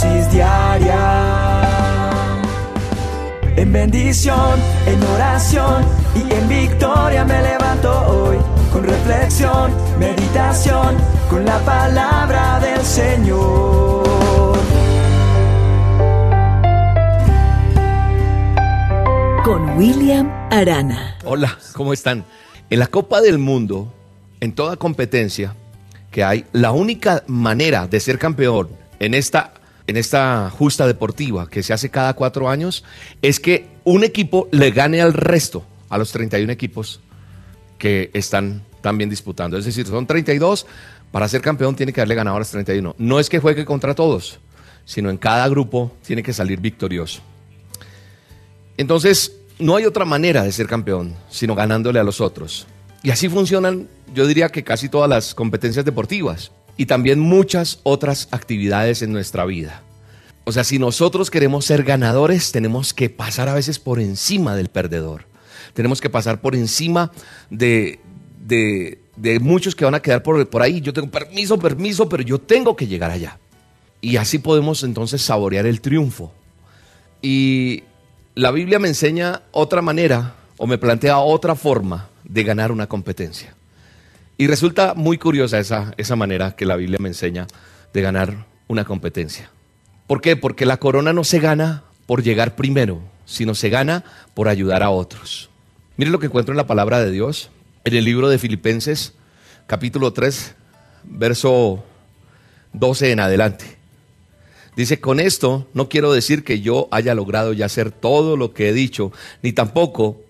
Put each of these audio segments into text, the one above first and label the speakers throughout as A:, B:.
A: dosis diaria. En bendición, en oración y en victoria me levanto hoy. Con reflexión, meditación, con la palabra del Señor.
B: Con William Arana.
C: Hola, ¿cómo están? En la Copa del Mundo, en toda competencia que hay, la única manera de ser campeón en esta, en esta justa deportiva que se hace cada cuatro años es que un equipo le gane al resto, a los 31 equipos que están también disputando. Es decir, son 32, para ser campeón tiene que haberle ganado a los 31. No es que juegue contra todos, sino en cada grupo tiene que salir victorioso. Entonces, no hay otra manera de ser campeón, sino ganándole a los otros. Y así funcionan, yo diría que casi todas las competencias deportivas y también muchas otras actividades en nuestra vida. O sea, si nosotros queremos ser ganadores, tenemos que pasar a veces por encima del perdedor. Tenemos que pasar por encima de, de, muchos que van a quedar por, por ahí. Yo tengo permiso, permiso, pero yo tengo que llegar allá. Y así podemos entonces saborear el triunfo. Y la Biblia me enseña otra manera o me plantea otra forma de ganar una competencia. Y resulta muy curiosa esa, esa manera que la Biblia me enseña de ganar una competencia. ¿Por qué? Porque la corona no se gana por llegar primero, sino se gana por ayudar a otros. Mire lo que encuentro en la palabra de Dios, en el libro de Filipenses, capítulo 3, verso 12 en adelante. Dice, con esto no quiero decir que yo haya logrado ya hacer todo lo que he dicho, ni tampoco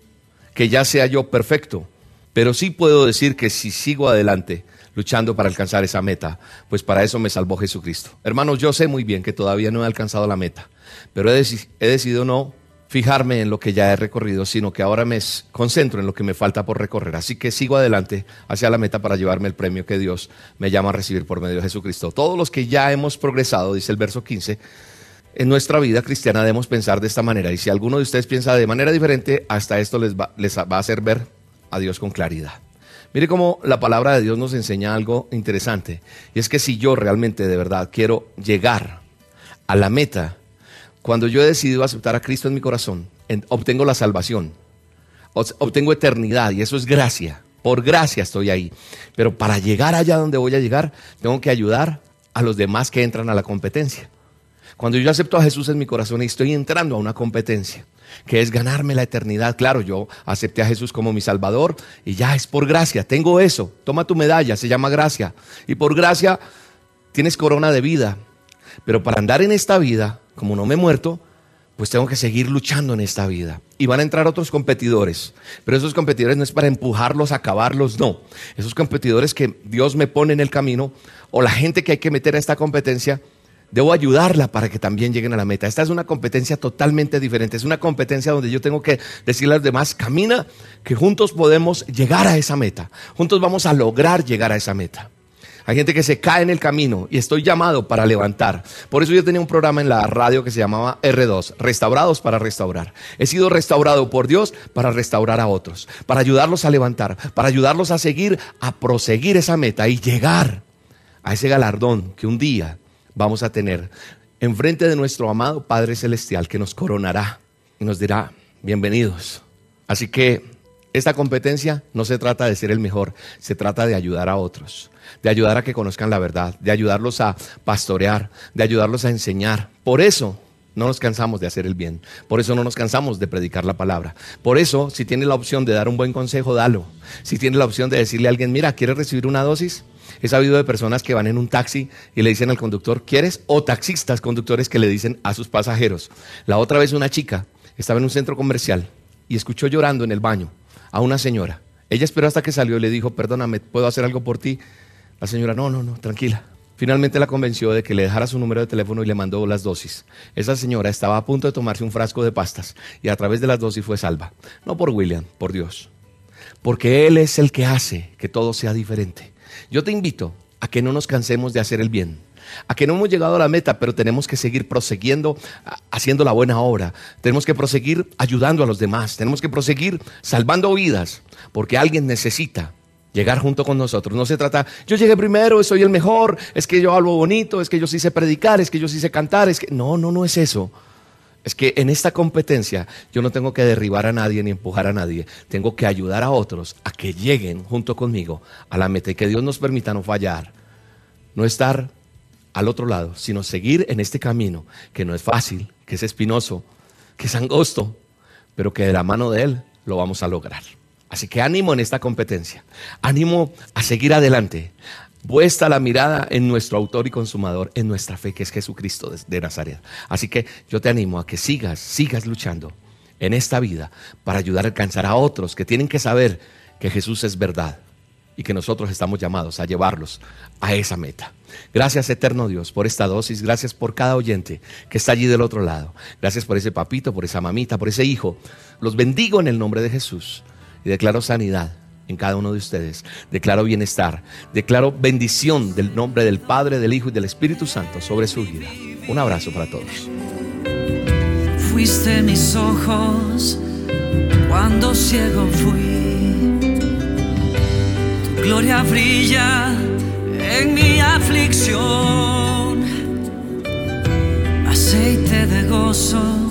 C: que ya sea yo perfecto, pero sí puedo decir que si sigo adelante, luchando para alcanzar esa meta, pues para eso me salvó Jesucristo. Hermanos, yo sé muy bien que todavía no he alcanzado la meta, pero he, decidido no fijarme en lo que ya he recorrido, sino que ahora me concentro en lo que me falta por recorrer. Así que sigo adelante hacia la meta para llevarme el premio que Dios me llama a recibir por medio de Jesucristo. Todos los que ya hemos progresado, dice el verso 15, en nuestra vida cristiana debemos pensar de esta manera. Y si alguno de ustedes piensa de manera diferente, hasta esto les va, les va a hacer ver a Dios con claridad. Mire cómo la palabra de Dios nos enseña algo interesante. Y es que si yo realmente de verdad quiero llegar a la meta, cuando yo he decidido aceptar a Cristo en mi corazón, obtengo la salvación, obtengo eternidad y eso es gracia. Por gracia estoy ahí. Pero para llegar allá donde voy a llegar, tengo que ayudar a los demás que entran a la competencia. Cuando yo acepto a Jesús en mi corazón estoy entrando a una competencia, que es ganarme la eternidad. Claro, yo acepté a Jesús como mi Salvador y ya es por gracia, tengo eso. Toma tu medalla, se llama gracia. Y por gracia tienes corona de vida. Pero para andar en esta vida, como no me he muerto, pues tengo que seguir luchando en esta vida. Y van a entrar otros competidores. Pero esos competidores no es para empujarlos, acabarlos, no. Esos competidores que Dios me pone en el camino o la gente que hay que meter a esta competencia debo ayudarla para que también lleguen a la meta. Esta es una competencia totalmente diferente. Es una competencia donde yo tengo que decirle a los demás, camina, que juntos podemos llegar a esa meta. Juntos vamos a lograr llegar a esa meta. Hay gente que se cae en el camino y estoy llamado para levantar. Por eso yo tenía un programa en la radio que se llamaba R2, Restaurados para Restaurar. He sido restaurado por Dios para restaurar a otros, para ayudarlos a levantar, para ayudarlos a seguir, a proseguir esa meta y llegar a ese galardón que un día vamos a tener enfrente de nuestro amado Padre Celestial que nos coronará y nos dirá, bienvenidos. Así que esta competencia no se trata de ser el mejor, se trata de ayudar a otros, de ayudar a que conozcan la verdad, de ayudarlos a pastorear, de ayudarlos a enseñar. Por eso no nos cansamos de hacer el bien, por eso no nos cansamos de predicar la palabra. Por eso, si tiene la opción de dar un buen consejo, dalo. Si tiene la opción de decirle a alguien, mira, ¿quieres recibir una dosis? He sabido de personas que van en un taxi y le dicen al conductor, ¿quieres? O taxistas, conductores que le dicen a sus pasajeros. La otra vez una chica estaba en un centro comercial y escuchó llorando en el baño a una señora. Ella esperó hasta que salió y le dijo, perdóname, ¿puedo hacer algo por ti? La señora, no, no, no, tranquila. Finalmente la convenció de que le dejara su número de teléfono y le mandó las dosis. Esa señora estaba a punto de tomarse un frasco de pastas y a través de las dosis fue salva. No por William, por Dios. Porque Él es el que hace que todo sea diferente. Yo te invito a que no nos cansemos de hacer el bien, a que no hemos llegado a la meta, pero tenemos que seguir proseguiendo, haciendo la buena obra. Tenemos que proseguir ayudando a los demás. Tenemos que proseguir salvando vidas, porque alguien necesita llegar junto con nosotros. No se trata, yo llegué primero, soy el mejor, es que yo hablo bonito, es que yo sí sé predicar, es que yo sí sé cantar, es que no, no, no es eso. Es que en esta competencia yo no tengo que derribar a nadie ni empujar a nadie, tengo que ayudar a otros a que lleguen junto conmigo a la meta y que Dios nos permita no fallar, no estar al otro lado, sino seguir en este camino que no es fácil, que es espinoso, que es angosto, pero que de la mano de Él lo vamos a lograr. Así que ánimo en esta competencia, ánimo a seguir adelante. Puesta la mirada en nuestro autor y consumador, en nuestra fe, que es Jesucristo de Nazaret. Así que yo te animo a que sigas, sigas luchando en esta vida para ayudar a alcanzar a otros que tienen que saber que Jesús es verdad y que nosotros estamos llamados a llevarlos a esa meta. Gracias eterno Dios por esta dosis, gracias por cada oyente que está allí del otro lado. Gracias por ese papito, por esa mamita, por ese hijo. Los bendigo en el nombre de Jesús y declaro sanidad en cada uno de ustedes. Declaro bienestar, declaro bendición del nombre del Padre, del Hijo y del Espíritu Santo sobre su vida. Un abrazo para todos.
D: Fuiste mis ojos cuando ciego fui. Tu gloria brilla en mi aflicción. Aceite de gozo